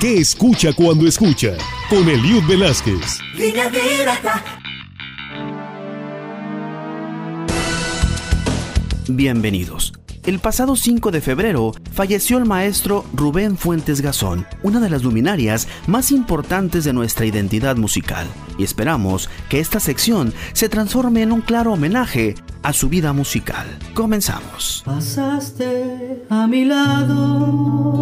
¿Qué escucha cuando escucha? Con Eliud Velázquez. Bienvenidos. El pasado 5 de febrero falleció el maestro Rubén Fuentes Gazón, una de las luminarias más importantes de nuestra identidad musical, y esperamos que esta sección se transforme en un claro homenaje a su vida musical. Comenzamos. Pasaste a mi lado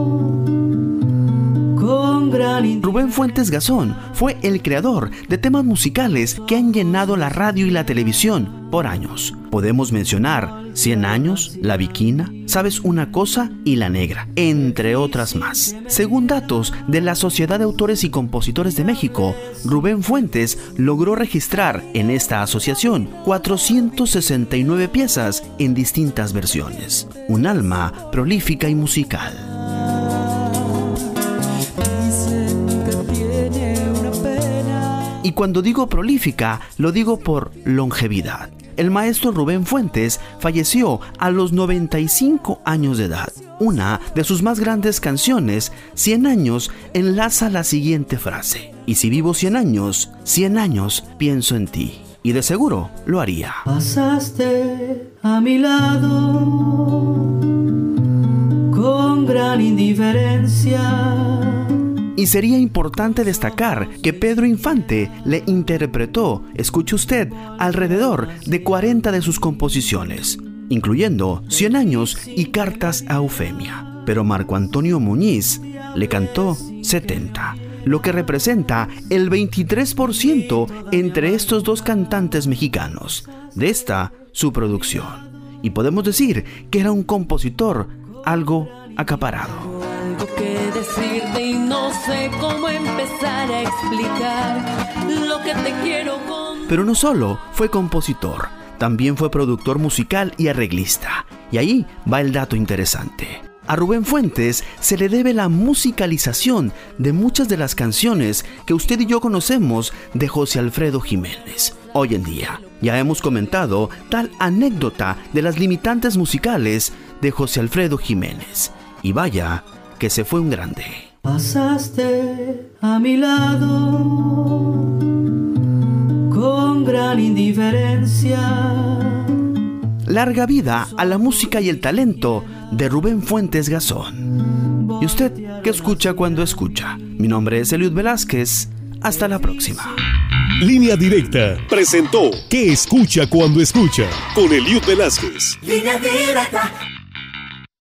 Rubén Fuentes Gazón fue el creador de temas musicales que han llenado la radio y la televisión por años. Podemos mencionar 100 años, La Viquina, Sabes una cosa y La Negra, entre otras más. Según datos de la Sociedad de Autores y Compositores de México, Rubén Fuentes logró registrar en esta asociación 469 piezas en distintas versiones. Un alma prolífica y musical. Y cuando digo prolífica, lo digo por longevidad. El maestro Rubén Fuentes falleció a los 95 años de edad. Una de sus más grandes canciones, 100 años, enlaza la siguiente frase. Y si vivo 100 años, 100 años pienso en ti. Y de seguro lo haría. Pasaste a mi lado con gran indiferencia y sería importante destacar que Pedro Infante le interpretó, escuche usted, alrededor de 40 de sus composiciones, incluyendo Cien años y Cartas a Eufemia. Pero Marco Antonio Muñiz le cantó 70, lo que representa el 23% entre estos dos cantantes mexicanos de esta su producción. Y podemos decir que era un compositor algo acaparado no sé cómo empezar a explicar lo que te quiero. Pero no solo fue compositor, también fue productor musical y arreglista. Y ahí va el dato interesante. A Rubén Fuentes se le debe la musicalización de muchas de las canciones que usted y yo conocemos de José Alfredo Jiménez. Hoy en día, ya hemos comentado tal anécdota de las limitantes musicales de José Alfredo Jiménez. Y vaya que se fue un grande. Pasaste a mi lado con gran indiferencia. Larga vida a la música y el talento de Rubén Fuentes Gazón. ¿Y usted qué escucha cuando escucha? Mi nombre es Eliud Velázquez. Hasta la próxima. Línea Directa presentó ¿Qué escucha cuando escucha? Con Eliud Velázquez. Línea Directa.